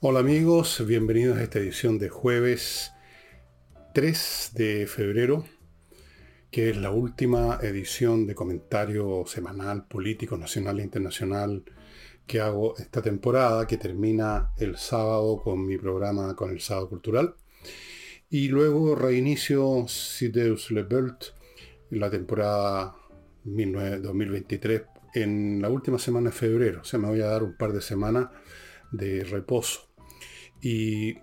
Hola amigos, bienvenidos a esta edición de jueves 3 de febrero, que es la última edición de comentario semanal político nacional e internacional que hago esta temporada, que termina el sábado con mi programa con el sábado cultural. Y luego reinicio Sideus Le la temporada 2023 en la última semana de febrero. O sea, me voy a dar un par de semanas de reposo. Y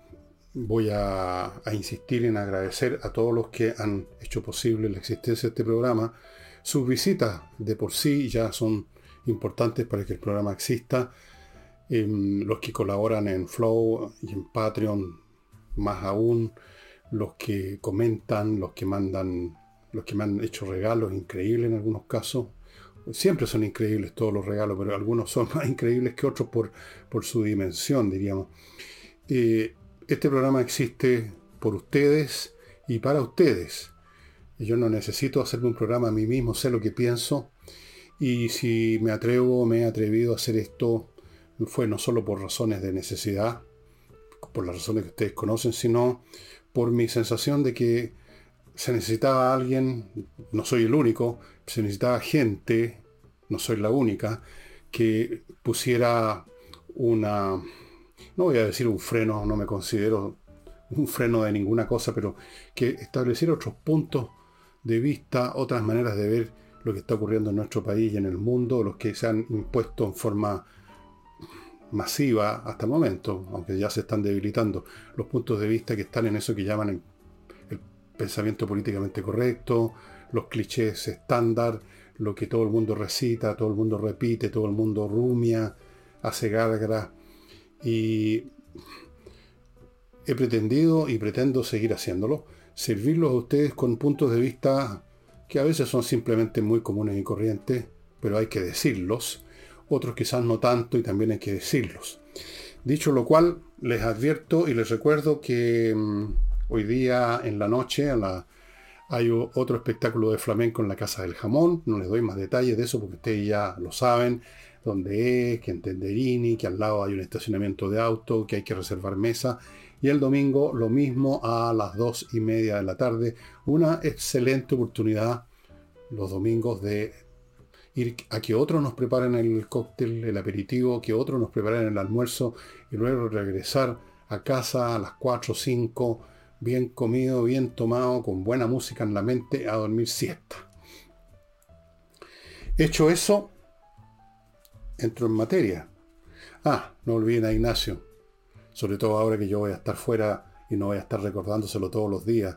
voy a, insistir en agradecer a todos los que han hecho posible la existencia de este programa. Sus visitas de por sí ya son importantes para que el programa exista. Em, los que colaboran en Flow y en Patreon, más aún, los que comentan, los que mandan, los que me han hecho regalos increíbles en algunos casos. Siempre son increíbles todos los regalos, pero algunos son más increíbles que otros por, por su dimensión, diríamos. Eh, este programa existe por ustedes y para ustedes. Yo no necesito hacerme un programa a mí mismo, sé lo que pienso. Y si me atrevo, me he atrevido a hacer esto, fue no solo por razones de necesidad, por las razones que ustedes conocen, sino por mi sensación de que se necesitaba alguien, no soy el único, se necesitaba gente, no soy la única, que pusiera una, no voy a decir un freno, no me considero un freno de ninguna cosa, pero que establecer otros puntos de vista, otras maneras de ver lo que está ocurriendo en nuestro país y en el mundo, los que se han impuesto en forma masiva hasta el momento, aunque ya se están debilitando, los puntos de vista que están en eso que llaman el, el pensamiento políticamente correcto, los clichés estándar, lo que todo el mundo recita, todo el mundo repite, todo el mundo rumia, hace gárgaras y he pretendido y pretendo seguir haciéndolo, servirlos a ustedes con puntos de vista que a veces son simplemente muy comunes y corrientes, pero hay que decirlos, otros quizás no tanto y también hay que decirlos. Dicho lo cual, les advierto y les recuerdo que mm, hoy día en la noche hay otro espectáculo de flamenco en la Casa del Jamón, no les doy más detalles de eso porque ustedes ya lo saben, donde es, que en Tenderini, que al lado hay un estacionamiento de auto, que hay que reservar mesa. Y el domingo lo mismo a las dos y media de la tarde. Una excelente oportunidad los domingos de ir a que otros nos preparen el cóctel, el aperitivo, que otros nos preparen el almuerzo y luego regresar a casa a las 4 o 5, bien comido, bien tomado, con buena música en la mente, a dormir siesta. Hecho eso, entro en materia. Ah, no olviden a Ignacio, sobre todo ahora que yo voy a estar fuera y no voy a estar recordándoselo todos los días.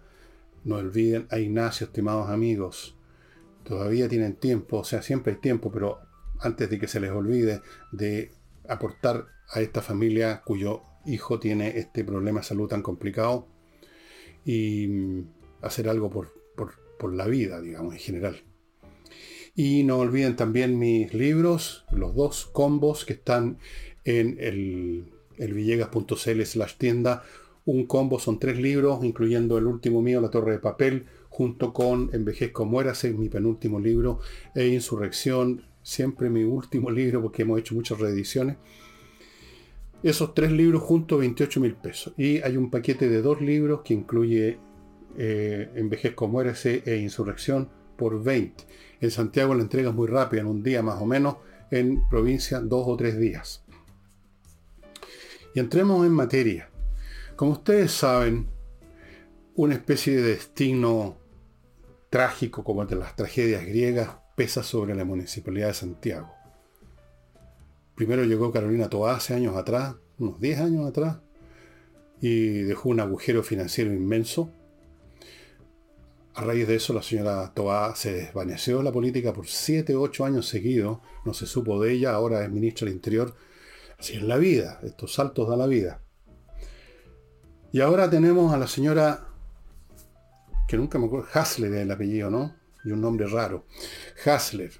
No olviden a Ignacio, estimados amigos. Todavía tienen tiempo, o sea, siempre hay tiempo, pero antes de que se les olvide de aportar a esta familia cuyo hijo tiene este problema de salud tan complicado y mm, hacer algo por, por la vida, digamos, en general. Y no olviden también mis libros, los dos combos que están en el, el villegas.cl slash tienda. Un combo son tres libros, incluyendo el último mío, La Torre de Papel, junto con Envejezco Muérase, mi penúltimo libro, e Insurrección, siempre mi último libro porque hemos hecho muchas reediciones. Esos tres libros juntos, 28 mil pesos. Y hay un paquete de dos libros que incluye eh, Envejezco Muérase e Insurrección por 20. En Santiago la entrega es muy rápida, en un día más o menos, en provincia dos o tres días. Y entremos en materia. Como ustedes saben, una especie de destino trágico como el de las tragedias griegas pesa sobre la municipalidad de Santiago. Primero llegó Carolina Toá hace años atrás, unos 10 años atrás, y dejó un agujero financiero inmenso a raíz de eso, la señora Toa se desvaneció de la política por 7, 8 años seguidos. No se supo de ella, ahora es ministra del Interior. Así es la vida, estos saltos da la vida. Y ahora tenemos a la señora, que nunca me acuerdo, Hasler es el apellido, ¿no? Y un nombre raro. Hasler,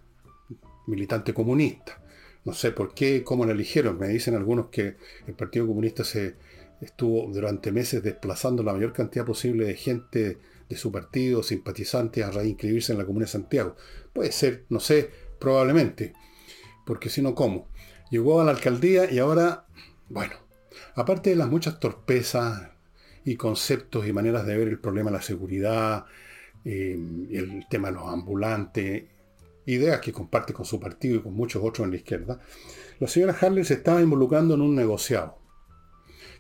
militante comunista. No sé por qué, cómo la eligieron. Me dicen algunos que el Partido Comunista se estuvo durante meses desplazando la mayor cantidad posible de gente de su partido, simpatizantes, a raíz de inscribirse en la Comuna de Santiago. Puede ser, no sé, probablemente. Porque si no, ¿cómo? Llegó a la alcaldía y ahora, bueno, aparte de las muchas torpezas y conceptos y maneras de ver el problema de la seguridad, eh, el tema de los ambulantes, ideas que comparte con su partido y con muchos otros en la izquierda, la señora Harley se estaba involucrando en un negociado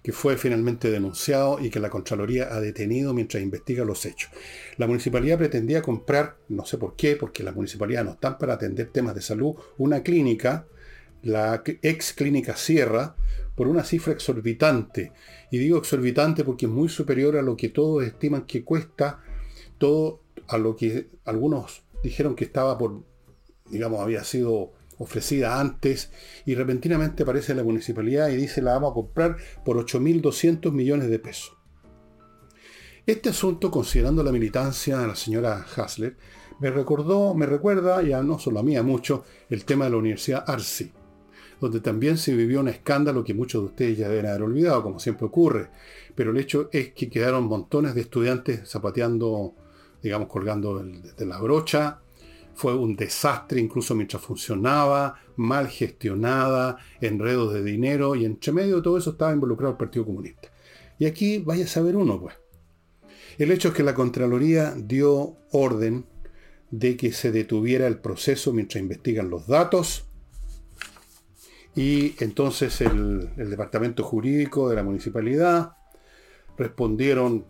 que fue finalmente denunciado y que la Contraloría ha detenido mientras investiga los hechos. La municipalidad pretendía comprar, no sé por qué, porque las municipalidades no están para atender temas de salud, una clínica, la ex clínica Sierra, por una cifra exorbitante. Y digo exorbitante porque es muy superior a lo que todos estiman que cuesta, todo a lo que algunos dijeron que estaba por, digamos, había sido ofrecida antes y repentinamente aparece la municipalidad y dice la vamos a comprar por 8.200 millones de pesos. Este asunto, considerando la militancia de la señora Hasler, me recordó, me recuerda, ya no solo a mí, a mucho, el tema de la Universidad Arsi, donde también se vivió un escándalo que muchos de ustedes ya deben haber olvidado, como siempre ocurre. Pero el hecho es que quedaron montones de estudiantes zapateando, digamos, colgando de la brocha, fue un desastre incluso mientras funcionaba, mal gestionada, enredos de dinero y entre medio de todo eso estaba involucrado el Partido Comunista. Y aquí vaya a saber uno, pues. El hecho es que la Contraloría dio orden de que se detuviera el proceso mientras investigan los datos y entonces el, el departamento jurídico de la municipalidad respondieron,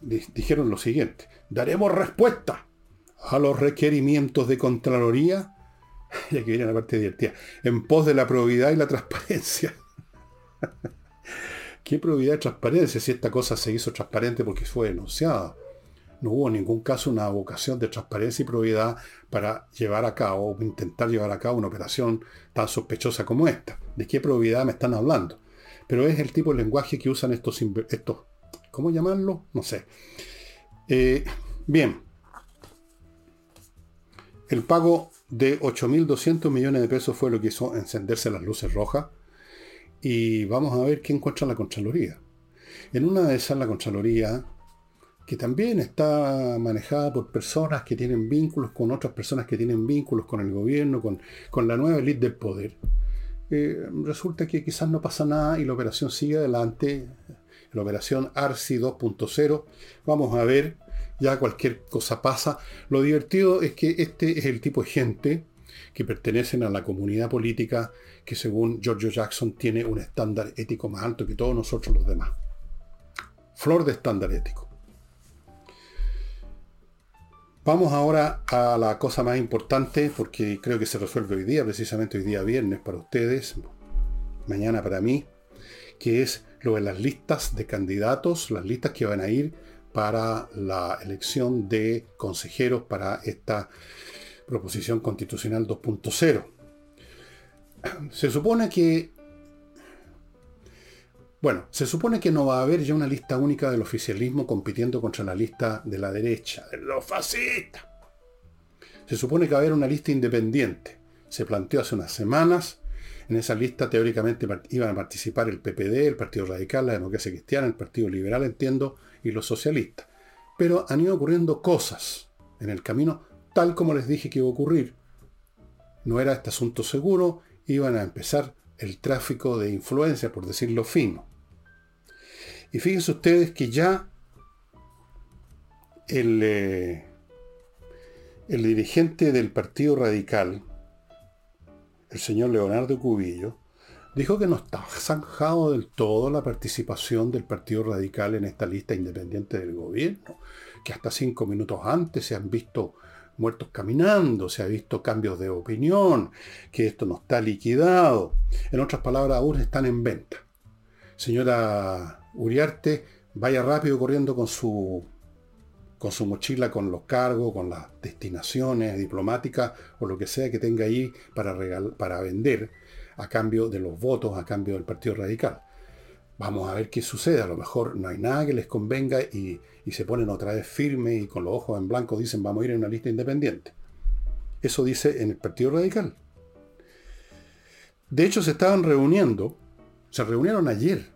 dijeron lo siguiente, daremos respuesta a los requerimientos de Contraloría, y aquí viene la parte divertida, en pos de la probidad y la transparencia. ¿Qué probidad y transparencia si esta cosa se hizo transparente porque fue denunciada? No hubo en ningún caso una vocación de transparencia y probidad para llevar a cabo, o intentar llevar a cabo una operación tan sospechosa como esta. ¿De qué probidad me están hablando? Pero es el tipo de lenguaje que usan estos, estos ¿cómo llamarlo? No sé. Eh, bien, el pago de 8.200 millones de pesos fue lo que hizo encenderse las luces rojas. Y vamos a ver qué encuentra la Contraloría. En una de esas, la Contraloría, que también está manejada por personas que tienen vínculos con otras personas que tienen vínculos con el gobierno, con, con la nueva élite del poder, eh, resulta que quizás no pasa nada y la operación sigue adelante. La operación ARSI 2.0. Vamos a ver ya cualquier cosa pasa. Lo divertido es que este es el tipo de gente que pertenecen a la comunidad política que según Giorgio Jackson tiene un estándar ético más alto que todos nosotros los demás. Flor de estándar ético. Vamos ahora a la cosa más importante, porque creo que se resuelve hoy día, precisamente hoy día viernes para ustedes, mañana para mí, que es lo de las listas de candidatos, las listas que van a ir para la elección de consejeros para esta proposición constitucional 2.0. Se supone que, bueno, se supone que no va a haber ya una lista única del oficialismo compitiendo contra la lista de la derecha, de los fascistas. Se supone que va a haber una lista independiente. Se planteó hace unas semanas. En esa lista teóricamente iban a participar el PPD, el Partido Radical, la Democracia Cristiana, el Partido Liberal, entiendo, y los socialistas. Pero han ido ocurriendo cosas en el camino, tal como les dije que iba a ocurrir. No era este asunto seguro, iban a empezar el tráfico de influencia, por decirlo fino. Y fíjense ustedes que ya el, eh, el dirigente del Partido Radical, el señor Leonardo Cubillo, dijo que no está zanjado del todo la participación del Partido Radical en esta lista independiente del gobierno, que hasta cinco minutos antes se han visto muertos caminando, se ha visto cambios de opinión, que esto no está liquidado. En otras palabras, aún están en venta. Señora Uriarte, vaya rápido corriendo con su con su mochila, con los cargos, con las destinaciones diplomáticas o lo que sea que tenga ahí para, para vender a cambio de los votos, a cambio del Partido Radical. Vamos a ver qué sucede. A lo mejor no hay nada que les convenga y, se ponen otra vez firmes y con los ojos en blanco dicen vamos a ir en una lista independiente. Eso dice en el Partido Radical. De hecho, se estaban reuniendo, se reunieron ayer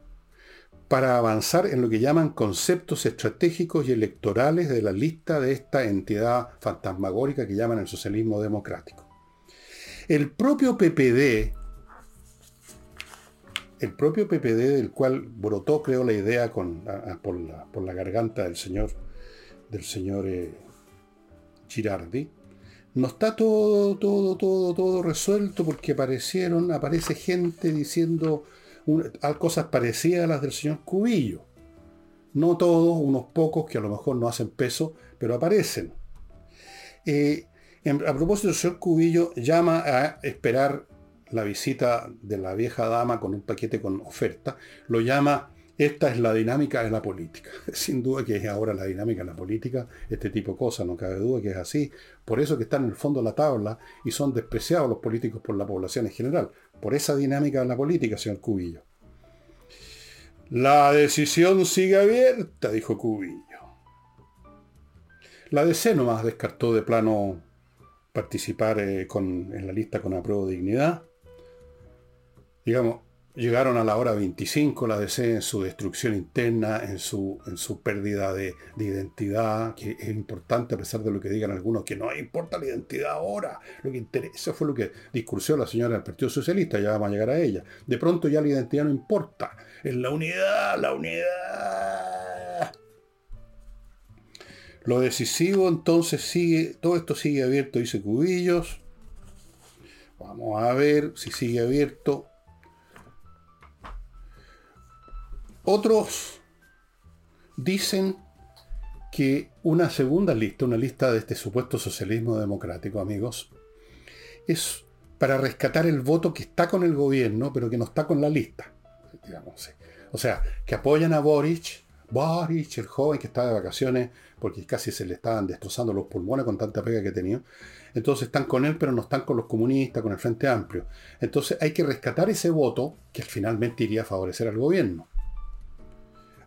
para avanzar en lo que llaman conceptos estratégicos y electorales de la lista de esta entidad fantasmagórica que llaman el socialismo democrático. El propio PPD el propio PPD, del cual brotó, creo, la idea con, por, la, garganta del señor, del señor eh, Girardi, no está todo, todo, todo, todo resuelto porque aparecieron, aparece gente diciendo cosas parecidas a las del señor Cubillo. No todos, unos pocos que a lo mejor no hacen peso, pero aparecen. Eh, a propósito, el señor Cubillo llama a esperar la visita de la vieja dama con un paquete con oferta, lo llama esta es la dinámica de la política. Sin duda que es ahora la dinámica de la política, este tipo de cosas, no cabe duda que es así. Por eso que están en el fondo de la tabla y son despreciados los políticos por la población en general. Por esa dinámica de la política, señor Cubillo. La decisión sigue abierta, dijo Cubillo. La DC nomás descartó de plano participar eh, en la lista con apruebo de dignidad digamos, llegaron a la hora 25 la DC en su destrucción interna, en su, en su pérdida de, identidad, que es importante a pesar de lo que digan algunos, que no importa la identidad ahora, lo que interesa fue lo que discursó la señora del Partido Socialista, ya vamos a llegar a ella. De pronto ya la identidad no importa, es la unidad, la unidad. Lo decisivo entonces sigue, todo esto sigue abierto, dice Cubillos. Vamos a ver si sigue abierto. Otros dicen que una segunda lista, una lista de este supuesto socialismo democrático, amigos, es para rescatar el voto que está con el gobierno, pero que no está con la lista. O sea, que apoyan a Boric, Boric, el joven que está de vacaciones, porque casi se le estaban destrozando los pulmones con tanta pega que tenía. Entonces están con él, pero no están con los comunistas, con el Frente Amplio. Entonces hay que rescatar ese voto que finalmente iría a favorecer al gobierno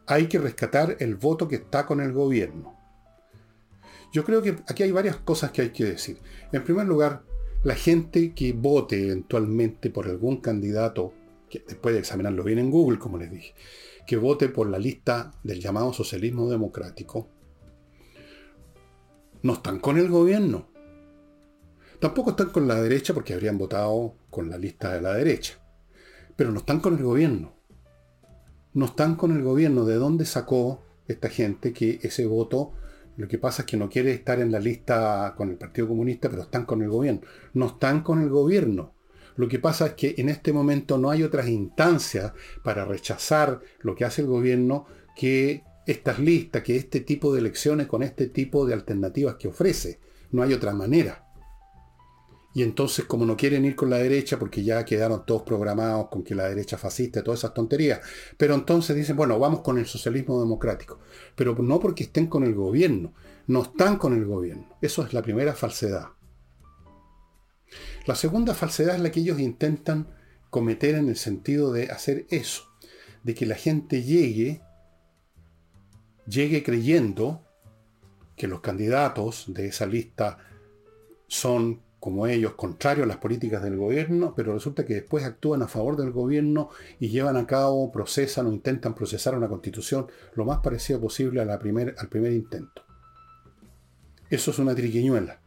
hay que rescatar el voto que está con el gobierno. Yo creo que aquí hay varias cosas que hay que decir. En primer lugar, la gente que vote eventualmente por algún candidato, que después de examinarlo bien en Google, como les dije, que vote por la lista del llamado socialismo democrático, no están con el gobierno. Tampoco están con la derecha porque habrían votado con la lista de la derecha. Pero no están con el gobierno no están con el gobierno. ¿De dónde sacó esta gente que ese voto, lo que pasa es que no quiere estar en la lista con el Partido Comunista, pero están con el gobierno? No están con el gobierno. Lo que pasa es que en este momento no hay otras instancias para rechazar lo que hace el gobierno que estas listas, que este tipo de elecciones con este tipo de alternativas que ofrece. No hay otra manera. Y entonces, como no quieren ir con la derecha, porque ya quedaron todos programados con que la derecha fascista todas esas tonterías, pero entonces dicen, bueno, vamos con el socialismo democrático. Pero no porque estén con el gobierno, no están con el gobierno. Eso es la primera falsedad. La segunda falsedad es la que ellos intentan cometer en el sentido de hacer eso, de que la gente llegue, llegue creyendo que los candidatos de esa lista son como ellos, contrarios a las políticas del gobierno, pero resulta que después actúan a favor del gobierno y llevan a cabo, procesan o intentan procesar una constitución lo más parecido posible a la al primer intento. Eso es una triquiñuela.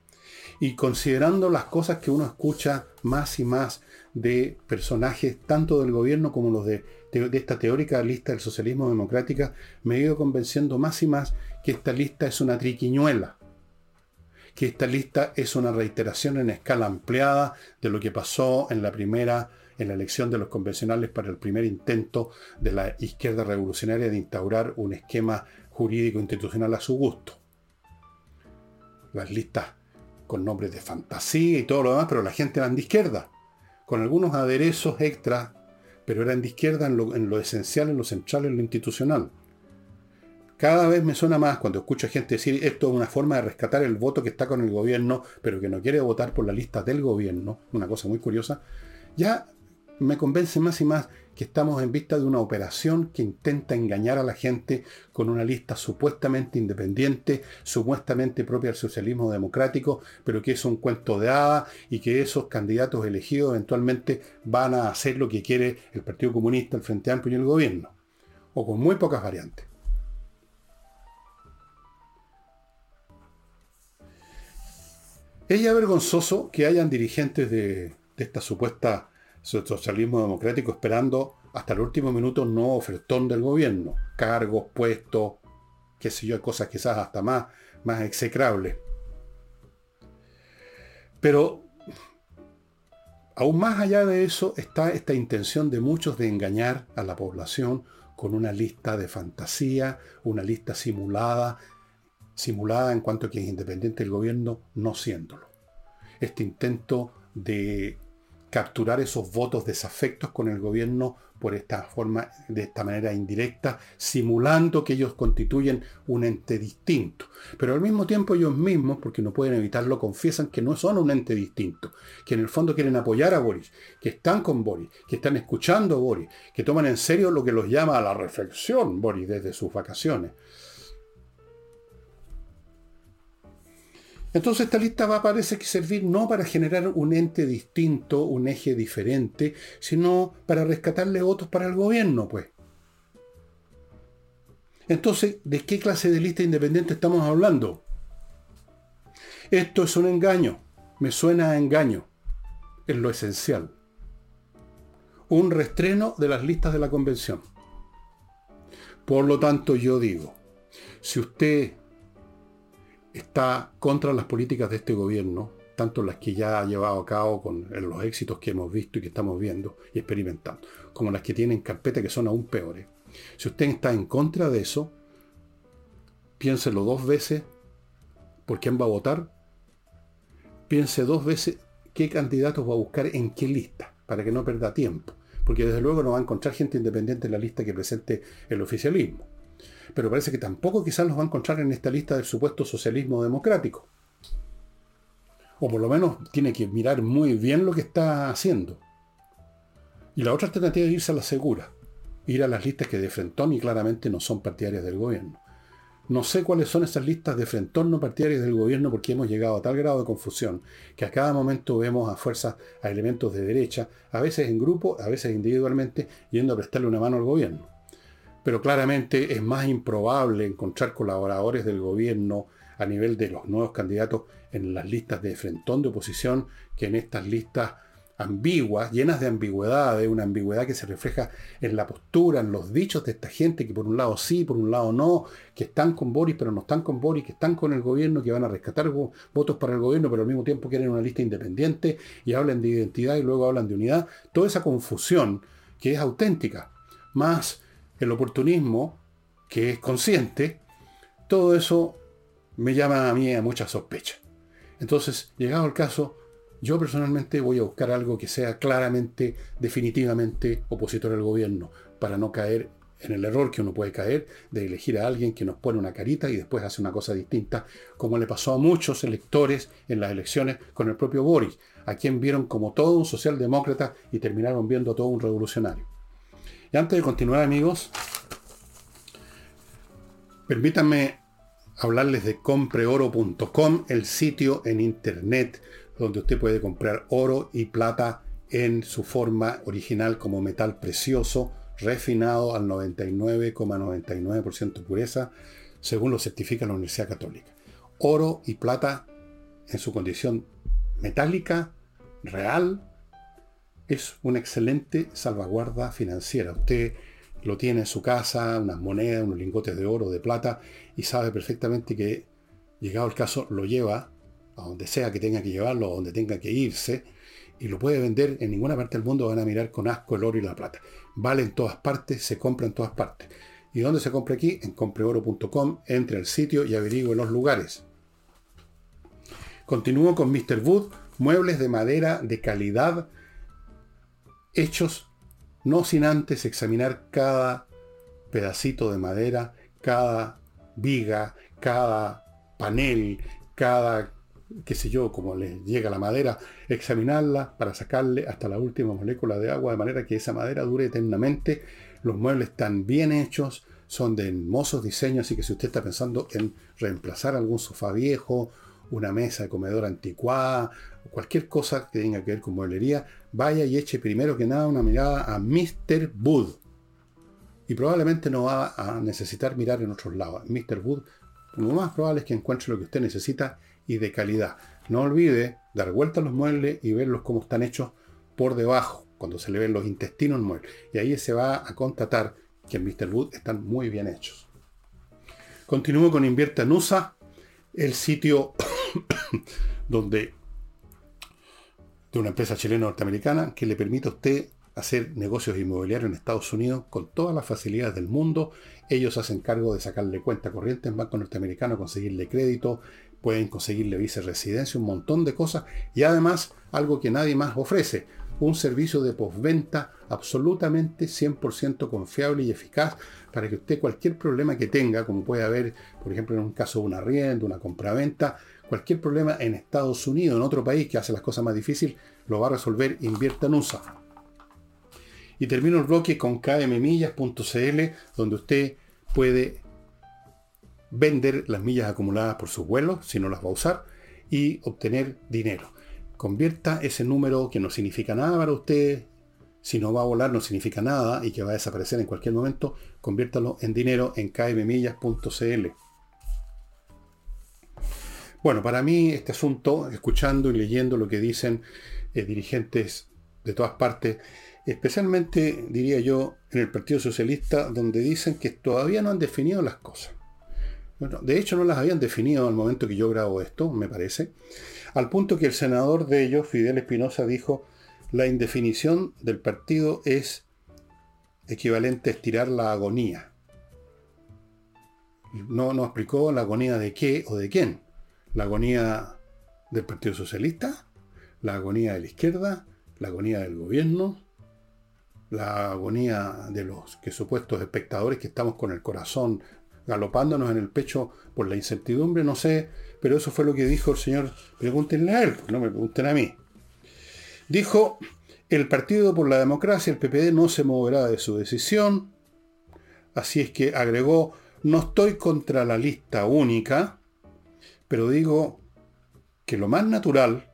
Y considerando las cosas que uno escucha más y más de personajes tanto del gobierno como los de, de esta teórica lista del socialismo democrática, me he ido convenciendo más y más que esta lista es una triquiñuela que esta lista es una reiteración en escala ampliada de lo que pasó en la primera, en la elección de los convencionales para el primer intento de la izquierda revolucionaria de instaurar un esquema jurídico institucional a su gusto. Las listas con nombres de fantasía y todo lo demás, pero la gente eran de izquierda, con algunos aderezos extra, pero eran de izquierda en lo, en lo esencial, en lo central, en lo institucional. Cada vez me suena más cuando escucho a gente decir esto es una forma de rescatar el voto que está con el gobierno, pero que no quiere votar por la lista del gobierno, una cosa muy curiosa, ya me convence más y más que estamos en vista de una operación que intenta engañar a la gente con una lista supuestamente independiente, supuestamente propia del socialismo democrático, pero que es un cuento de hada y que esos candidatos elegidos eventualmente van a hacer lo que quiere el Partido Comunista, el Frente Amplio y el gobierno, o con muy pocas variantes. Es ya vergonzoso que hayan dirigentes de, esta supuesta socialismo democrático esperando hasta el último minuto no ofertón del gobierno. Cargos, puestos, qué sé yo, cosas quizás hasta más, más execrables. Pero aún más allá de eso está esta intención de muchos de engañar a la población con una lista de fantasía, una lista simulada, simulada en cuanto a que es independiente del gobierno, no siéndolo. Este intento de capturar esos votos desafectos con el gobierno por esta forma, de esta manera indirecta, simulando que ellos constituyen un ente distinto. Pero al mismo tiempo ellos mismos, porque no pueden evitarlo, confiesan que no son un ente distinto, que en el fondo quieren apoyar a Boris, que están con Boris, que están escuchando a Boris, que toman en serio lo que los llama a la reflexión Boris desde sus vacaciones. Entonces esta lista va a parece que servir no para generar un ente distinto, un eje diferente, sino para rescatarle votos para el gobierno, pues. Entonces, ¿de qué clase de lista independiente estamos hablando? Esto es un engaño, me suena a engaño, es lo esencial. Un restreno de las listas de la convención. Por lo tanto, yo digo, si usted está contra las políticas de este gobierno, tanto las que ya ha llevado a cabo con los éxitos que hemos visto y que estamos viendo y experimentando, como las que tienen carpeta que son aún peores. Si usted está en contra de eso, piénselo dos veces por quién va a votar, piense dos veces qué candidatos va a buscar en qué lista, para que no pierda tiempo, porque desde luego no va a encontrar gente independiente en la lista que presente el oficialismo pero parece que tampoco quizás los va a encontrar en esta lista del supuesto socialismo democrático. O por lo menos tiene que mirar muy bien lo que está haciendo. Y la otra alternativa es irse a la segura, ir a las listas que de frentón y claramente no son partidarias del gobierno. No sé cuáles son esas listas de frentón no partidarias del gobierno porque hemos llegado a tal grado de confusión que a cada momento vemos a fuerzas, a elementos de derecha, a veces en grupo, a veces individualmente, yendo a prestarle una mano al gobierno pero claramente es más improbable encontrar colaboradores del gobierno a nivel de los nuevos candidatos en las listas de frentón de oposición que en estas listas ambiguas, llenas de ambigüedad, de una ambigüedad que se refleja en la postura, en los dichos de esta gente, que por un lado sí, por un lado no, que están con Boris, pero no están con Boris, que están con el gobierno, que van a rescatar votos para el gobierno, pero al mismo tiempo quieren una lista independiente y hablan de identidad y luego hablan de unidad. Toda esa confusión que es auténtica, más el oportunismo, que es consciente, todo eso me llama a mí a mucha sospecha. Entonces, llegado el caso, yo personalmente voy a buscar algo que sea claramente, definitivamente opositor al gobierno, para no caer en el error que uno puede caer de elegir a alguien que nos pone una carita y después hace una cosa distinta, como le pasó a muchos electores en las elecciones con el propio Boris, a quien vieron como todo un socialdemócrata y terminaron viendo todo un revolucionario. Y antes de continuar, amigos, permítanme hablarles de compreoro.com, el sitio en internet donde usted puede comprar oro y plata en su forma original como metal precioso, refinado al 99,99% pureza, según lo certifica la Universidad Católica. Oro y plata en su condición metálica, real, es una excelente salvaguarda financiera. Usted lo tiene en su casa, unas monedas, unos lingotes de oro, de plata, y sabe perfectamente que, llegado el caso, lo lleva a donde sea que tenga que llevarlo, a donde tenga que irse, y lo puede vender en ninguna parte del mundo, van a mirar con asco el oro y la plata. Vale en todas partes, se compra en todas partes. ¿Y dónde se compra aquí? En compreoro.com, entre al sitio y averigüe los lugares. Continúo con Mr. Wood, muebles de madera de calidad hechos no sin antes examinar cada pedacito de madera, cada viga, cada panel, cada, qué sé yo, como le llega la madera, examinarla para sacarle hasta la última molécula de agua, de manera que esa madera dure eternamente. Los muebles están bien hechos, son de hermosos diseños, así que si usted está pensando en reemplazar algún sofá viejo, una mesa de comedor anticuada, cualquier cosa que tenga que ver con mueblería, vaya y eche primero que nada una mirada a Mr. Wood. Y probablemente no va a necesitar mirar en otros lados. Mr. Wood, lo más probable es que encuentre lo que usted necesita y de calidad. No olvide dar vuelta a los muebles y verlos cómo están hechos por debajo. cuando se le ven los intestinos muere. Y ahí se va a constatar que en Mr. Wood están muy bien hechos. Continúo con Invierta en USA, el sitio donde de una empresa chilena norteamericana que le permite a usted hacer negocios inmobiliarios en Estados Unidos con todas las facilidades del mundo. Ellos hacen cargo de sacarle cuenta corriente en banco norteamericano, conseguirle crédito, pueden conseguirle vice residencia, un montón de cosas y además algo que nadie más ofrece, un servicio de postventa absolutamente 100% confiable y eficaz para que usted cualquier problema que tenga, como puede haber, por ejemplo, en un caso de una arriendo, una compraventa, cualquier problema en Estados Unidos, en otro país que hace las cosas más difíciles, lo va a resolver, invierta en USA. Y termino el bloque con kmmillas.cl, donde usted puede vender las millas acumuladas por sus vuelos, si no las va a usar, y obtener dinero. Convierta ese número que no significa nada para usted, si no va a volar no significa nada y que va a desaparecer en cualquier momento, conviértalo en dinero en kmmillas.cl. Bueno, para mí este asunto, escuchando y leyendo lo que dicen eh, dirigentes de todas partes, especialmente diría yo en el Partido Socialista, donde dicen que todavía no han definido las cosas. Bueno, de hecho no las habían definido al momento que yo grabo esto, me parece al punto que el senador de ellos, Fidel Espinosa, dijo, la indefinición del partido es equivalente a estirar la agonía. No nos explicó la agonía de qué o de quién. La agonía del Partido Socialista, la agonía de la izquierda, la agonía del gobierno, la agonía de los supuestos espectadores que estamos con el corazón galopándonos en el pecho por la incertidumbre, no sé, pero eso fue lo que dijo el señor, pregúntenle a él, no me pregunten a mí. Dijo, el Partido por la Democracia, el PPD, no se moverá de su decisión, así es que agregó, no estoy contra la lista única, pero digo que lo más natural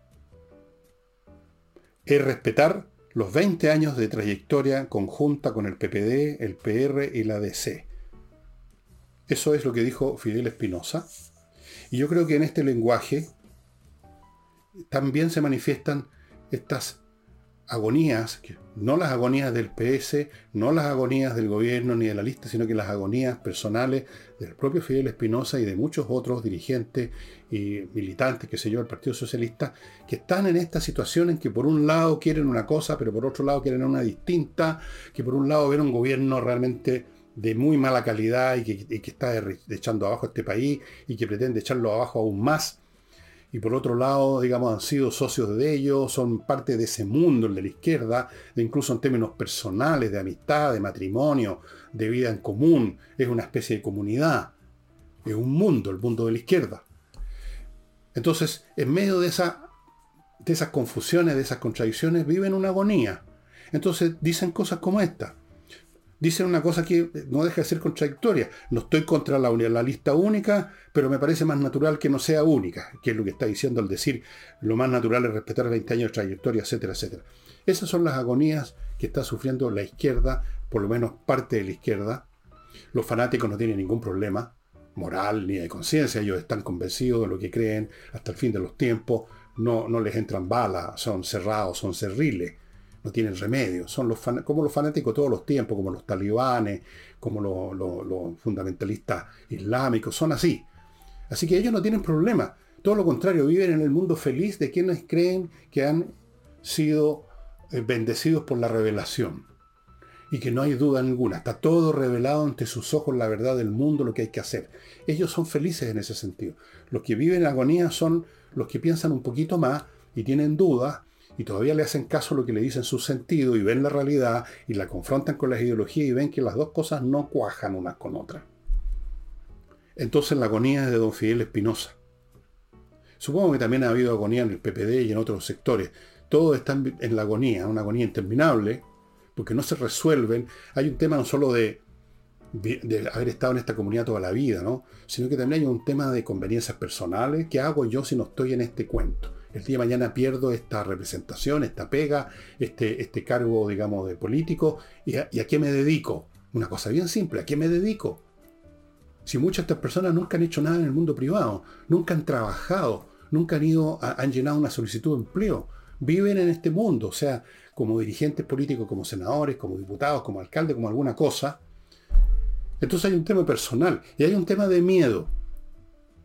es respetar los 20 años de trayectoria conjunta con el PPD, el PR y la DC. Eso es lo que dijo Fidel Espinosa. Y yo creo que en este lenguaje también se manifiestan estas agonías, no las agonías del PS, no las agonías del gobierno ni de la lista, sino que las agonías personales del propio Fidel Espinosa y de muchos otros dirigentes y militantes, que sé yo, del Partido Socialista, que están en esta situación en que por un lado quieren una cosa, pero por otro lado quieren una distinta, que por un lado ven un gobierno realmente de muy mala calidad y que, está echando abajo este país y que pretende echarlo abajo aún más. Y por otro lado, digamos, han sido socios de ellos, son parte de ese mundo, el de la izquierda, de incluso en términos personales, de amistad, de matrimonio, de vida en común. Es una especie de comunidad. Es un mundo, el mundo de la izquierda. Entonces, en medio de, esa, de esas confusiones, de esas contradicciones, viven una agonía. Entonces dicen cosas como esta dicen una cosa que no deja de ser contradictoria. No estoy contra la, la, lista única, pero me parece más natural que no sea única, que es lo que está diciendo al decir lo más natural es respetar 20 años de trayectoria, etcétera, etcétera. Esas son las agonías que está sufriendo la izquierda, por lo menos parte de la izquierda. Los fanáticos no tienen ningún problema moral ni de conciencia, ellos están convencidos de lo que creen hasta el fin de los tiempos, no, no les entran balas, son cerrados, son cerriles no tienen remedio. Son los como los fanáticos todos los tiempos, como los talibanes, como los, fundamentalistas islámicos, son así. Así que ellos no tienen problema. Todo lo contrario, viven en el mundo feliz de quienes creen que han sido eh, bendecidos por la revelación. Y que no hay duda ninguna. Está todo revelado ante sus ojos la verdad del mundo, lo que hay que hacer. Ellos son felices en ese sentido. Los que viven en agonía son los que piensan un poquito más y tienen dudas y todavía le hacen caso a lo que le dicen su sentido y ven la realidad y la confrontan con las ideologías y ven que las dos cosas no cuajan unas con otras. Entonces la agonía es de don Fidel Espinosa. Supongo que también ha habido agonía en el PPD y en otros sectores. Todos están en la agonía, una agonía interminable, porque no se resuelven. Hay un tema no solo de, de, haber estado en esta comunidad toda la vida, ¿no? sino que también hay un tema de conveniencias personales. ¿Qué hago yo si no estoy en este cuento? El día de mañana pierdo esta representación, esta pega, este, este cargo, digamos, de político, ¿y a, qué me dedico? Una cosa bien simple, ¿a qué me dedico? Si muchas de estas personas nunca han hecho nada en el mundo privado, nunca han trabajado, nunca han ido, han llenado una solicitud de empleo, viven en este mundo, o sea, como dirigentes políticos, como senadores, como diputados, como alcaldes, como alguna cosa. Entonces hay un tema personal y hay un tema de miedo,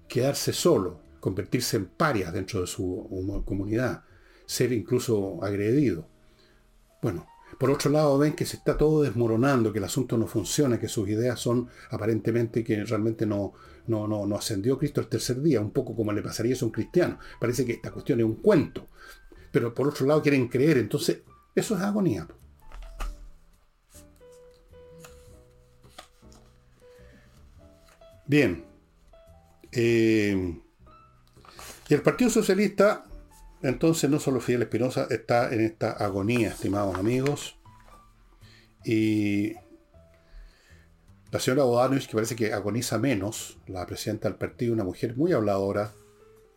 quedarse solo, convertirse en parias dentro de su comunidad, ser incluso agredido. Bueno, por otro lado, ven que se está todo desmoronando, que el asunto no funciona, que sus ideas son aparentemente que realmente no, no, no, no ascendió Cristo el tercer día, un poco como le pasaría a un cristiano. Parece que esta cuestión es un cuento. Pero por otro lado quieren creer, entonces eso es agonía. Bien. Eh, y el Partido Socialista entonces, no solo Fidel Espinosa está en esta agonía, estimados amigos. Y la señora Bodanovich, que parece que agoniza menos, la presidenta del partido, una mujer muy habladora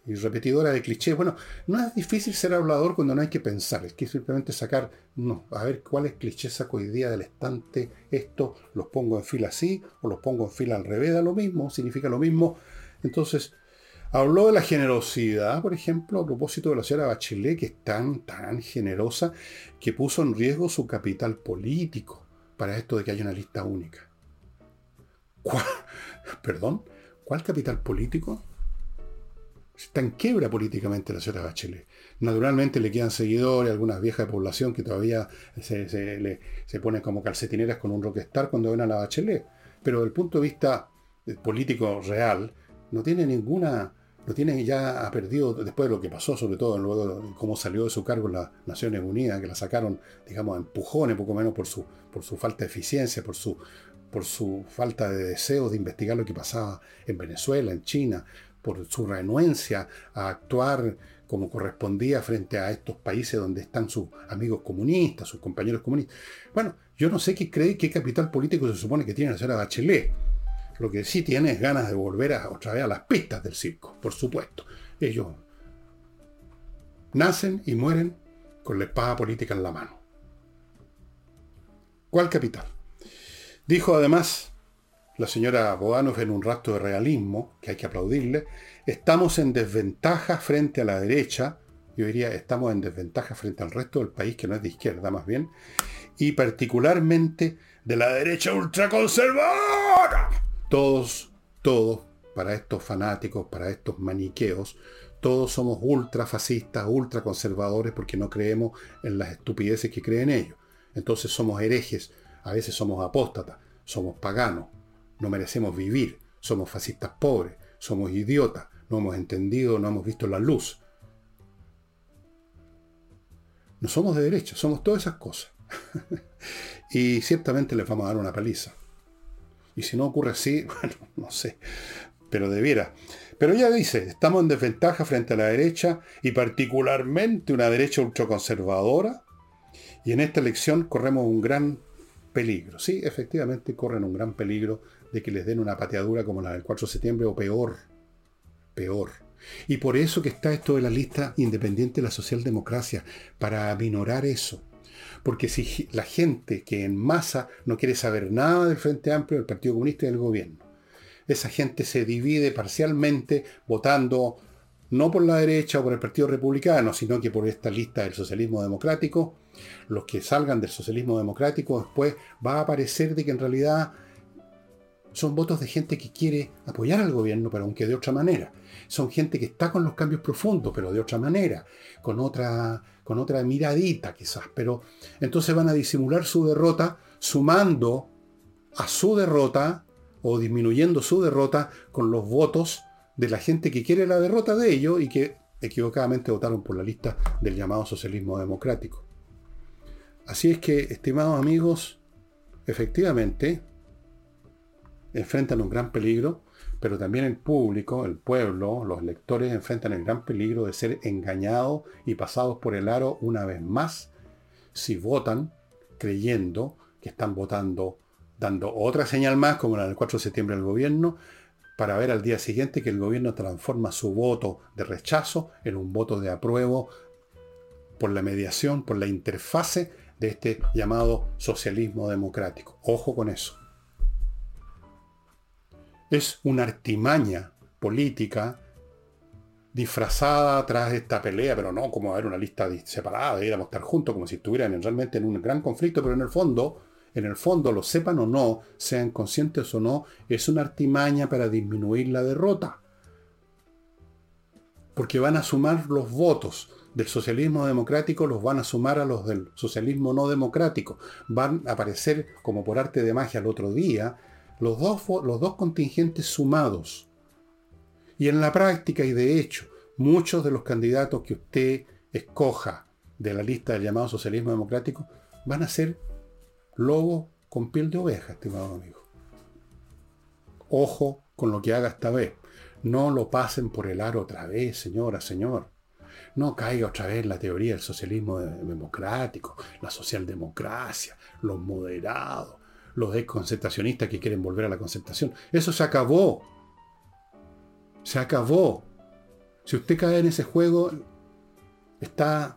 y repetidora de clichés. Bueno, no es difícil ser hablador cuando no hay que pensar, es que simplemente sacar, no, a ver cuáles clichés saco hoy día del estante, esto los pongo en fila así o los pongo en fila al revés, da lo mismo, significa lo mismo. Entonces, Habló de la generosidad, por ejemplo, a propósito de la señora Bachelet, que es tan, tan generosa, que puso en riesgo su capital político para esto de que haya una lista única. ¿Cuál? Perdón, ¿cuál capital político? Está en quiebra políticamente la señora Bachelet. Naturalmente le quedan seguidores, algunas viejas de población que todavía se, se, ponen como calcetineras con un rockstar cuando ven a la Bachelet. Pero desde el punto de vista político real, no tiene ninguna lo tiene ya perdido después de lo que pasó, sobre todo luego de cómo salió de su cargo las Naciones Unidas, que la sacaron, digamos, a empujones, poco menos por su, por su falta de eficiencia, por su, por su falta de deseo de investigar lo que pasaba en Venezuela, en China, por su renuencia a actuar como correspondía frente a estos países donde están sus amigos comunistas, sus compañeros comunistas. Bueno, yo no sé qué cree, qué capital político se supone que tiene la señora Bachelet lo que sí tiene es ganas de volver a, otra vez a las pistas del circo, por supuesto. Ellos nacen y mueren con la espada política en la mano. ¿Cuál capital? Dijo además la señora Bodanov en un rastro de realismo, que hay que aplaudirle, estamos en desventaja frente a la derecha, yo diría estamos en desventaja frente al resto del país, que no es de izquierda más bien, y particularmente de la derecha ultraconservadora todos, todos, para estos fanáticos, para estos maniqueos, todos somos ultra fascistas, ultra conservadores porque no creemos en las estupideces que creen ellos. Entonces somos herejes, a veces somos apóstatas, somos paganos, no merecemos vivir, somos fascistas pobres, somos idiotas, no hemos entendido, no hemos visto la luz. No somos de derecha, somos todas esas cosas. y ciertamente les vamos a dar una paliza. Y si no ocurre así, bueno, no sé, pero debiera. Pero ya dice, estamos en desventaja frente a la derecha y particularmente una derecha ultraconservadora. Y en esta elección corremos un gran peligro. Sí, efectivamente corren un gran peligro de que les den una pateadura como la del 4 de septiembre o peor. Peor. Y por eso que está esto de la lista independiente de la socialdemocracia, para aminorar eso. Porque si la gente que en masa no quiere saber nada del Frente Amplio, del Partido Comunista y del gobierno, esa gente se divide parcialmente votando no por la derecha o por el Partido Republicano, sino que por esta lista del socialismo democrático, los que salgan del socialismo democrático después va a aparecer de que en realidad son votos de gente que quiere apoyar al gobierno, pero aunque de otra manera. Son gente que está con los cambios profundos, pero de otra manera, con otra, con otra miradita quizás. Pero entonces van a disimular su derrota sumando a su derrota o disminuyendo su derrota con los votos de la gente que quiere la derrota de ellos y que equivocadamente votaron por la lista del llamado socialismo democrático. Así es que, estimados amigos, efectivamente, enfrentan un gran peligro, pero también el público, el pueblo, los lectores enfrentan el gran peligro de ser engañados y pasados por el aro una vez más si votan creyendo que están votando, dando otra señal más, como la del 4 de septiembre del gobierno, para ver al día siguiente que el gobierno transforma su voto de rechazo en un voto de apruebo por la mediación, por la interfase de este llamado socialismo democrático. Ojo con eso es una artimaña política disfrazada tras esta pelea, pero no como haber una lista separada, deberíamos estar juntos como si estuvieran realmente en un gran conflicto, pero en el fondo, en el fondo, lo sepan o no, sean conscientes o no, es una artimaña para disminuir la derrota. Porque van a sumar los votos del socialismo democrático, los van a sumar a los del socialismo no democrático. Van a aparecer como por arte de magia el otro día los dos, los dos contingentes sumados. Y en la práctica y de hecho, muchos de los candidatos que usted escoja de la lista del llamado socialismo democrático van a ser lobos con piel de oveja, estimado amigo. Ojo con lo que haga esta vez. No lo pasen por el aro otra vez, señora, señor. No caiga otra vez la teoría del socialismo democrático, la socialdemocracia, los moderados, los desconcertacionistas que quieren volver a la concertación. Eso se acabó. Se acabó. Si usted cae en ese juego, está,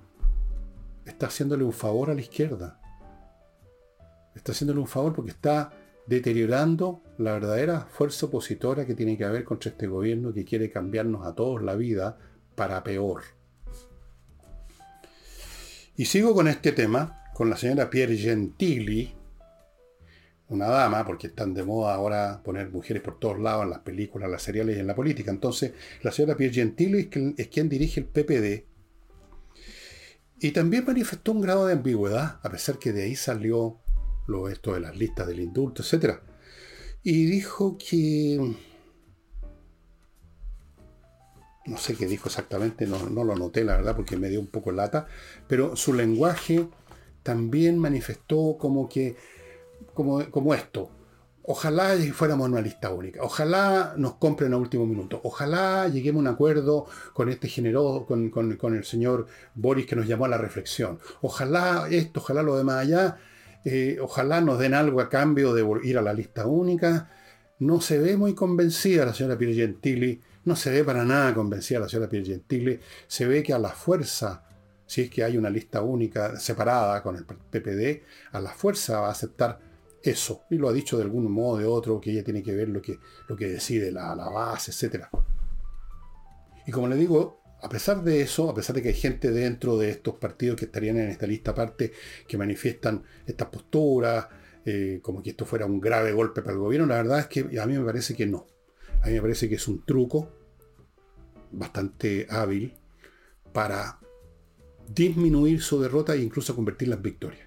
está haciéndole un favor a la izquierda. Está haciéndole un favor porque está deteriorando la verdadera fuerza opositora que tiene que haber contra este gobierno que quiere cambiarnos a todos la vida para peor. Y sigo con este tema, con la señora Pierre Gentili, una dama, porque están de moda ahora poner mujeres por todos lados en las películas, las seriales y en la política. Entonces, la señora Pierre Gentili es quien, dirige el PPD. Y también manifestó un grado de ambigüedad, a pesar que de ahí salió lo esto de las listas del indulto, etc. Y dijo que... No sé qué dijo exactamente, no, no lo anoté, la verdad, porque me dio un poco lata, pero su lenguaje también manifestó como que como, esto. Ojalá fuéramos una lista única. Ojalá nos compren a último minuto. Ojalá lleguemos a un acuerdo con este generoso, con, el señor Boris que nos llamó a la reflexión. Ojalá esto, ojalá lo demás allá. Eh, ojalá nos den algo a cambio de ir a la lista única. No se ve muy convencida la señora Gentili. No se ve para nada convencida la señora Gentili. Se ve que a la fuerza si es que hay una lista única separada con el PPD, a la fuerza va a aceptar eso. Y lo ha dicho de algún modo de otro, que ella tiene que ver lo que, lo que decide la, la base, etc. Y como le digo, a pesar de eso, a pesar de que hay gente dentro de estos partidos que estarían en esta lista aparte, que manifiestan estas posturas, eh, como que esto fuera un grave golpe para el gobierno, la verdad es que a mí me parece que no. A mí me parece que es un truco bastante hábil para disminuir su derrota e incluso convertirla en victoria.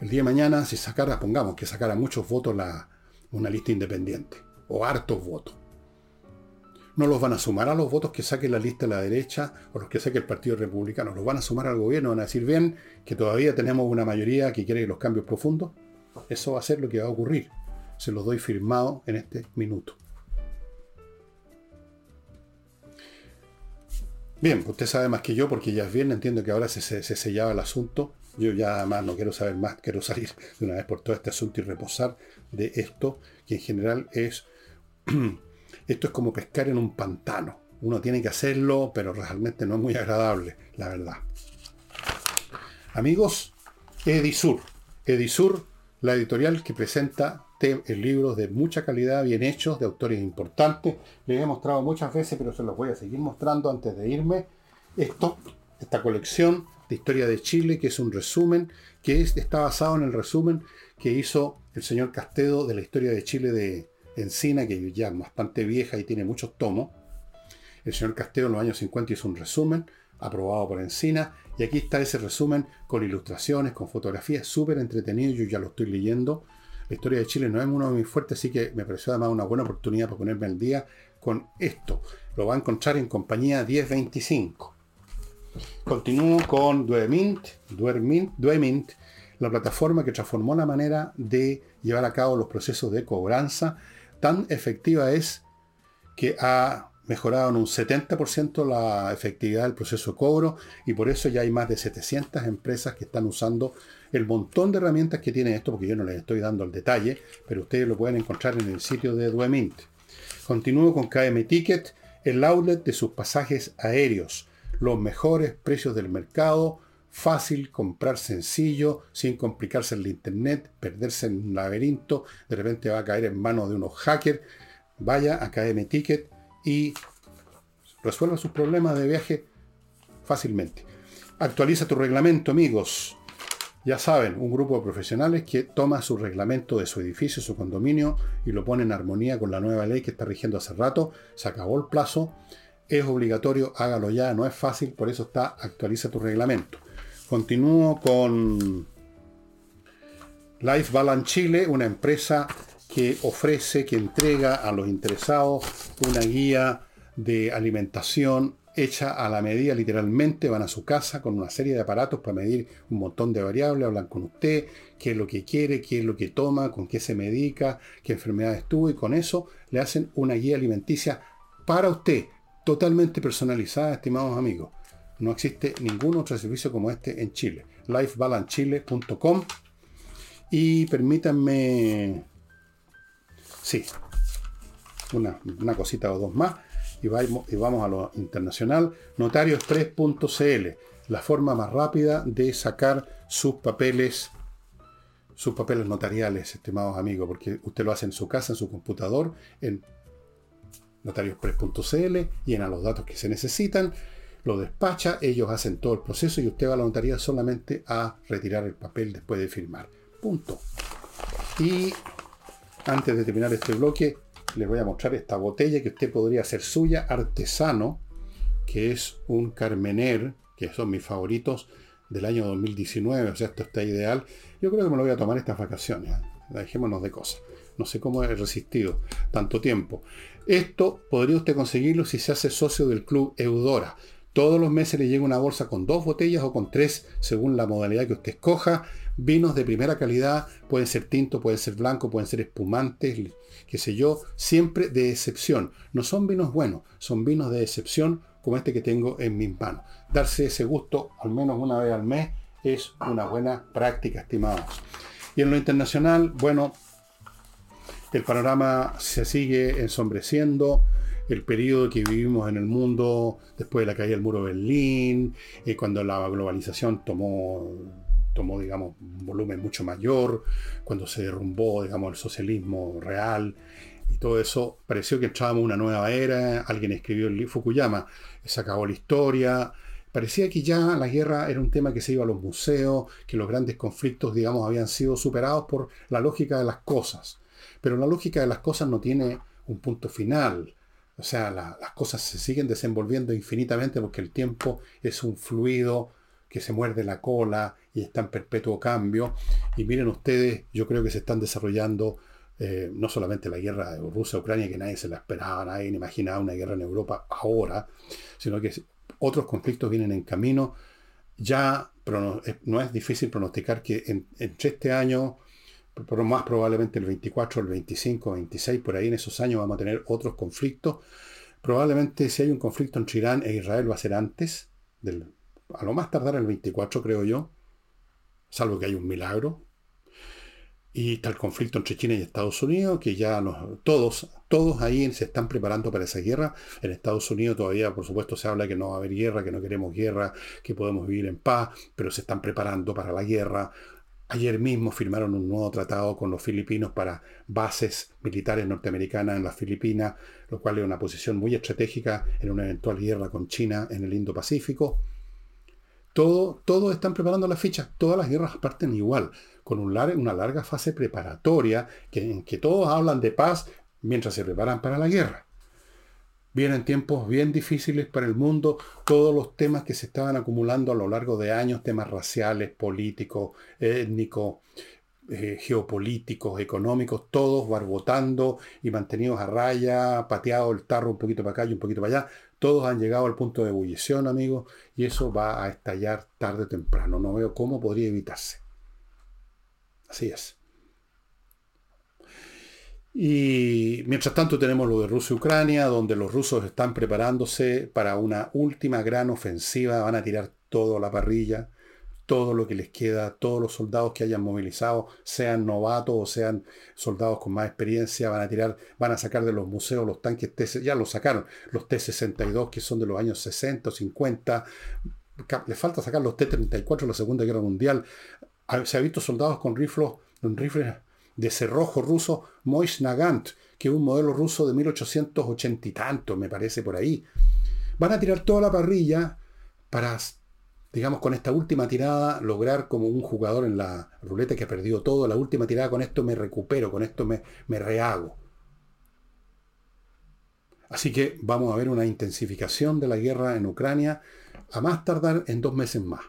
El día de mañana, si sacara, pongamos que sacara muchos votos la, una lista independiente, o hartos votos, no los van a sumar a los votos que saque la lista de la derecha o los que saque el Partido Republicano, los van a sumar al gobierno, van a decir bien que todavía tenemos una mayoría que quiere los cambios profundos. Eso va a ser lo que va a ocurrir. Se los doy firmado en este minuto. Bien, usted sabe más que yo porque ya es bien, entiendo que ahora se, sellaba el asunto. Yo ya además no quiero saber más, quiero salir de una vez por todo este asunto y reposar de esto, que en general es, esto es como pescar en un pantano. Uno tiene que hacerlo, pero realmente no es muy agradable, la verdad. Amigos, Edisur. Edisur, la editorial que presenta libros de mucha calidad, bien hechos, de autores importantes. Les he mostrado muchas veces, pero se los voy a seguir mostrando antes de irme. Esto, esta colección de historia de Chile, que es un resumen, que está basado en el resumen que hizo el señor Castedo de la historia de Chile de Encina, que ya es bastante vieja y tiene muchos tomos. El señor Castedo en los años 50 hizo un resumen aprobado por Encina. Y aquí está ese resumen con ilustraciones, con fotografías, súper entretenido. Yo ya lo estoy leyendo. La historia de Chile no es uno de mis fuertes, así que me pareció además una buena oportunidad para ponerme al día con esto. Lo va a encontrar en compañía 1025. Continúo con Duemint, Duemint, Duemint, la plataforma que transformó la manera de llevar a cabo los procesos de cobranza. Tan efectiva es que ha mejorado en un 70% la efectividad del proceso de cobro y por eso ya hay más de 700 empresas que están usando el montón de herramientas que tiene esto, porque yo no les estoy dando el detalle, pero ustedes lo pueden encontrar en el sitio de Duemint. Continúo con KM Ticket, el outlet de sus pasajes aéreos, los mejores precios del mercado, fácil, comprar sencillo, sin complicarse en el internet, perderse en un laberinto, de repente va a caer en manos de unos hackers. Vaya a KM Ticket y resuelva sus problemas de viaje fácilmente. Actualiza tu reglamento, amigos. Ya saben, un grupo de profesionales que toma su reglamento de su edificio, su condominio, y lo pone en armonía con la nueva ley que está rigiendo hace rato. Se acabó el plazo. Es obligatorio, hágalo ya, no es fácil, por eso está actualiza tu reglamento. Continúo con Life Balance Chile, una empresa que ofrece, que entrega a los interesados una guía de alimentación hecha a la medida literalmente, van a su casa con una serie de aparatos para medir un montón de variables, hablan con usted, qué es lo que quiere, qué es lo que toma, con qué se medica, qué enfermedades tuvo y con eso le hacen una guía alimenticia para usted, totalmente personalizada, estimados amigos. No existe ningún otro servicio como este en Chile. lifebalancechile.com y permítanme, sí, una, una cosita o dos más y vamos, a lo internacional, notarioexpress.cl, la forma más rápida de sacar sus papeles, sus papeles notariales, estimados amigos, porque usted lo hace en su casa, en su computador, en notarioexpress.cl, llena los datos que se necesitan, lo despacha, ellos hacen todo el proceso y usted va a la notaría solamente a retirar el papel después de firmar. Punto. Y antes de terminar este bloque, les voy a mostrar esta botella que usted podría hacer suya, artesano, que es un Carmener, que son mis favoritos del año 2019, o sea, esto está ideal. Yo creo que me lo voy a tomar estas vacaciones, ¿eh? dejémonos de cosas. No sé cómo he resistido tanto tiempo. Esto podría usted conseguirlo si se hace socio del club Eudora. Todos los meses le llega una bolsa con dos botellas o con tres, según la modalidad que usted escoja. Vinos de primera calidad, pueden ser tinto, pueden ser blanco, pueden ser espumantes, qué sé yo, siempre de excepción. No son vinos buenos, son vinos de excepción como este que tengo en mis manos. Darse ese gusto al menos una vez al mes es una buena práctica, estimados. Y en lo internacional, bueno, el panorama se sigue ensombreciendo. El periodo que vivimos en el mundo después de la caída del muro de Berlín, eh, cuando la globalización tomó tomó, digamos, un volumen mucho mayor, cuando se derrumbó, digamos, el socialismo real y todo eso, pareció que entrábamos en una nueva era, alguien escribió el Fukuyama, se acabó la historia, parecía que ya la guerra era un tema que se iba a los museos, que los grandes conflictos, digamos, habían sido superados por la lógica de las cosas. Pero la lógica de las cosas no tiene un punto final. O sea, las cosas se siguen desenvolviendo infinitamente porque el tiempo es un fluido que se muerde la cola y está en perpetuo cambio. Y miren ustedes, yo creo que se están desarrollando eh, no solamente la guerra de Rusia-Ucrania, que nadie se la esperaba, nadie imaginaba una guerra en Europa ahora, sino que otros conflictos vienen en camino. Ya no es difícil pronosticar que entre este año, pero más probablemente el 24, el 25, 26, por ahí en esos años vamos a tener otros conflictos. Probablemente si hay un conflicto entre Irán e Israel va a ser antes del a lo más tardar el 24, creo yo, salvo que hay un milagro. Y está el conflicto entre China y Estados Unidos, que ya todos, todos ahí se están preparando para esa guerra. En Estados Unidos todavía, por supuesto, se habla que no va a haber guerra, que no queremos guerra, que podemos vivir en paz, pero se están preparando para la guerra. Ayer mismo firmaron un nuevo tratado con los filipinos para bases militares norteamericanas en las Filipinas, lo cual es una posición muy estratégica en una eventual guerra con China en el Indo-Pacífico. Todo, todos están preparando las fichas, todas las guerras parten igual, con un una larga fase preparatoria en que todos hablan de paz mientras se preparan para la guerra. Vienen tiempos bien difíciles para el mundo, todos los temas que se estaban acumulando a lo largo de años, temas raciales, políticos, étnicos, eh, geopolíticos, económicos, todos barbotando y mantenidos a raya, pateado el tarro un poquito para acá y un poquito para allá, todos han llegado al punto de ebullición, amigos, y eso va a estallar tarde o temprano. No veo cómo podría evitarse. Así es. Y mientras tanto tenemos lo de Rusia y Ucrania, donde los rusos están preparándose para una última gran ofensiva, van a tirar todo a la parrilla todo lo que les queda, todos los soldados que hayan movilizado, sean novatos o sean soldados con más experiencia, van a tirar, van a sacar de los museos los tanques T, ya los sacaron, los T-62 que son de los años 60 o 50, les falta sacar los T-34 de la Segunda Guerra Mundial. Ah, se ha visto soldados con rifles, un rifle de cerrojo ruso Mois Nagant, que es un modelo ruso de 1880 y tanto, me parece por ahí. van a tirar toda la parrilla para, digamos, con esta última tirada lograr como un jugador en la ruleta que ha perdido todo, la última tirada con esto me recupero, con esto me, me rehago. Así que vamos a ver una intensificación de la guerra en Ucrania a más tardar en dos meses más.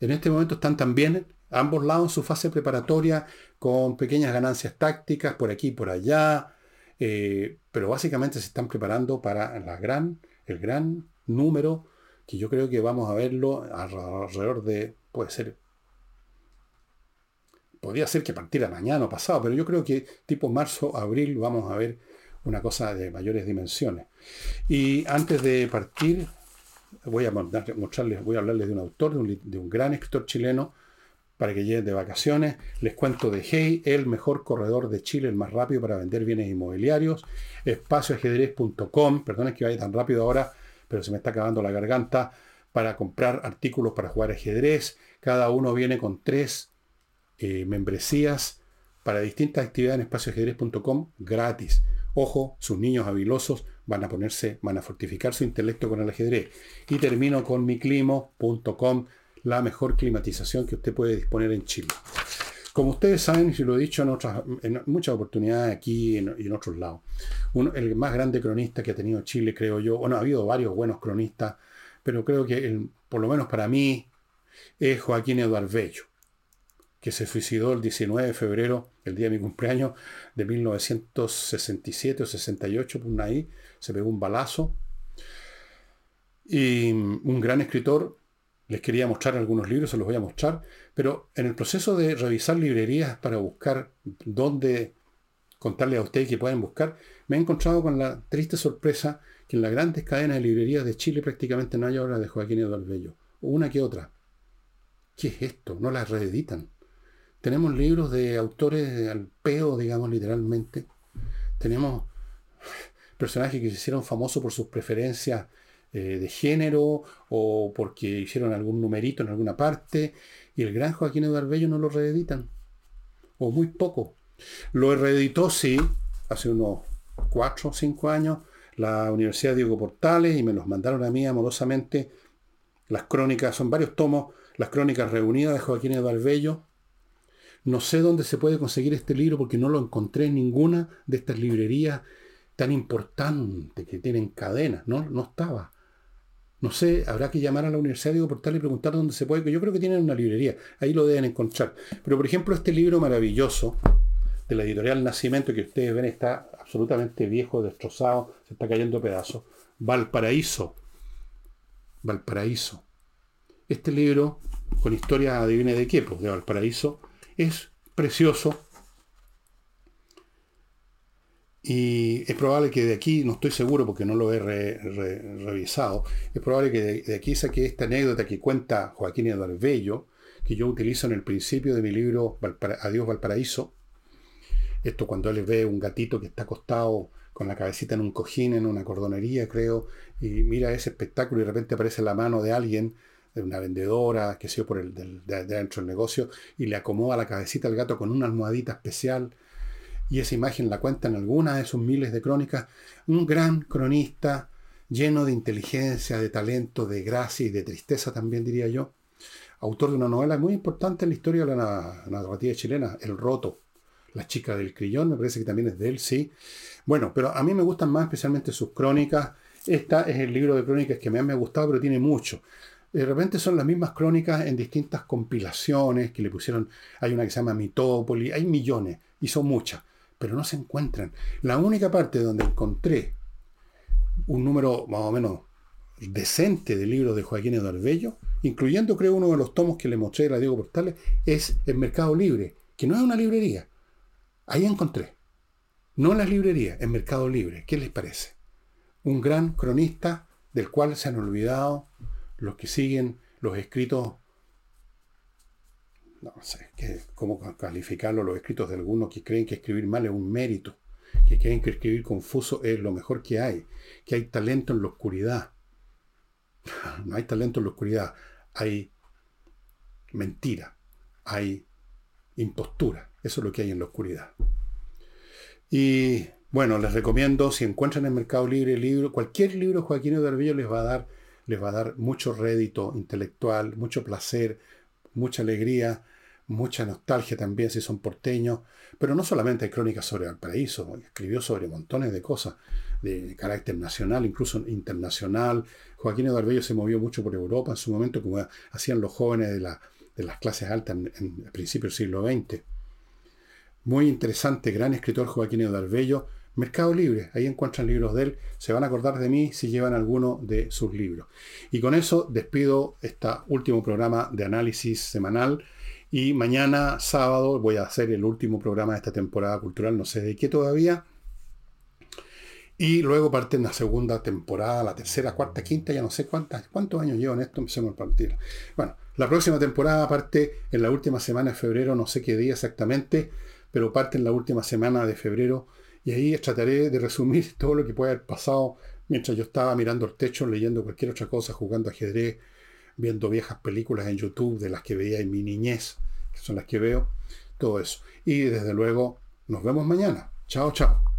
En este momento están también ambos lados su fase preparatoria con pequeñas ganancias tácticas por aquí y por allá, eh, pero básicamente se están preparando para la gran, el gran número que yo creo que vamos a verlo alrededor de, puede ser, podría ser que partiera mañana o pasado, pero yo creo que tipo marzo, abril vamos a ver una cosa de mayores dimensiones. Y antes de partir, voy a mostrarles, voy a hablarles de un autor, de un, gran escritor chileno, para que lleguen de vacaciones. Les cuento de Hey, el mejor corredor de Chile, el más rápido para vender bienes inmobiliarios. Espacioajedrez.com, perdón que vaya tan rápido ahora, pero se me está acabando la garganta, para comprar artículos para jugar ajedrez. Cada uno viene con tres eh, membresías para distintas actividades en espacioajedrez.com gratis. Ojo, sus niños habilosos van a ponerse, van a fortificar su intelecto con el ajedrez. Y termino con miclimo.com, la mejor climatización que usted puede disponer en Chile. Como ustedes saben, y lo he dicho en, en muchas oportunidades aquí y en, otros lados, el más grande cronista que ha tenido Chile, creo yo, bueno, ha habido varios buenos cronistas, pero creo que por lo menos para mí es Joaquín Eduardo Bello que se suicidó el 19 de febrero, el día de mi cumpleaños, de 1967 o 68, por ahí, se pegó un balazo. Y un gran escritor, les quería mostrar algunos libros, se los voy a mostrar, pero en el proceso de revisar librerías para buscar dónde contarle a ustedes que pueden buscar, me he encontrado con la triste sorpresa que en las grandes cadenas de librerías de Chile prácticamente no hay obras de Joaquín Eduardo Bello, una que otra. ¿Qué es esto? No las reeditan. Tenemos libros de autores al peo, digamos literalmente. Tenemos personajes que se hicieron famosos por sus preferencias eh, de género o porque hicieron algún numerito en alguna parte. Y el gran Joaquín Eduardo Bello no lo reeditan. O muy poco. Lo reeditó, sí, hace unos cuatro o cinco años, la Universidad Diego Portales y me los mandaron a mí amorosamente. Las crónicas, son varios tomos, las crónicas reunidas de Joaquín Eduardo Bello no sé dónde se puede conseguir este libro porque no lo encontré en ninguna de estas librerías tan importantes que tienen cadenas. No, no estaba. No sé, habrá que llamar a la Universidad de Portal y preguntar dónde se puede. Yo creo que tienen una librería. Ahí lo deben encontrar. Pero por ejemplo, este libro maravilloso de la editorial Nacimiento, que ustedes ven está absolutamente viejo, destrozado, se está cayendo pedazos. Valparaíso. Valparaíso. Este libro, con historia adivine de qué, pues de Valparaíso, es precioso. Y es probable que de aquí, no estoy seguro porque no lo he revisado, es probable que de, aquí saque esta anécdota que cuenta Joaquín Eduardo Bello, que yo utilizo en el principio de mi libro Adiós Valparaíso. Esto cuando él ve un gatito que está acostado con la cabecita en un cojín, en una cordonería, creo, y mira ese espectáculo y de repente aparece la mano de alguien de una vendedora, que sé por el de, dentro del negocio, y le acomoda la cabecita al gato con una almohadita especial. Y esa imagen la cuenta en alguna de sus miles de crónicas. Un gran cronista, lleno de inteligencia, de talento, de gracia y de tristeza también, diría yo. Autor de una novela muy importante en la historia de la narrativa chilena, El Roto. La chica del crillón, me parece que también es de él, sí. Bueno, pero a mí me gustan más especialmente sus crónicas. Esta es el libro de crónicas que me ha gustado, pero tiene mucho de repente son las mismas crónicas en distintas compilaciones que le pusieron. Hay una que se llama Mitópolis, hay millones y son muchas, pero no se encuentran. La única parte donde encontré un número más o menos decente de libros de Joaquín Eduardo Bello, incluyendo creo uno de los tomos que le mostré a Diego Portales, es el Mercado Libre, que no es una librería. Ahí encontré. No en las librerías, en Mercado Libre. ¿Qué les parece? Un gran cronista del cual se han olvidado los que siguen los escritos, no sé cómo calificarlo, los escritos de algunos que creen que escribir mal es un mérito, que creen que escribir confuso es lo mejor que hay, que hay talento en la oscuridad. No hay talento en la oscuridad, hay mentira, hay impostura, eso es lo que hay en la oscuridad. Y Bueno, les recomiendo, si encuentran en Mercado Libre libro, cualquier libro Joaquín Odarvillo les va a dar, les va a dar mucho rédito intelectual, mucho placer, mucha alegría, mucha nostalgia también si son porteños, pero no solamente hay crónicas sobre Valparaíso, escribió sobre montones de cosas de carácter nacional, incluso internacional. Joaquín Eduardo se movió mucho por Europa en su momento, como hacían los jóvenes de, las clases altas en, en, principios del siglo XX. Muy interesante, gran escritor Joaquín Eduardo Mercado Libre, ahí encuentran libros de él, se van a acordar de mí si llevan alguno de sus libros. Y con eso despido este último programa de análisis semanal y mañana sábado voy a hacer el último programa de esta temporada cultural, no sé de qué todavía. Y luego parte en la segunda temporada, la tercera, cuarta, quinta, ya no sé cuántas, cuántos años llevo en esto, empecemos a partir. Bueno, la próxima temporada parte en la última semana de febrero, no sé qué día exactamente, pero parte en la última semana de febrero y ahí trataré de resumir todo lo que puede haber pasado mientras yo estaba mirando el techo, leyendo cualquier otra cosa, jugando ajedrez, viendo viejas películas en YouTube de las que veía en mi niñez, que son las que veo, todo eso. Y desde luego, nos vemos mañana. Chao, chao.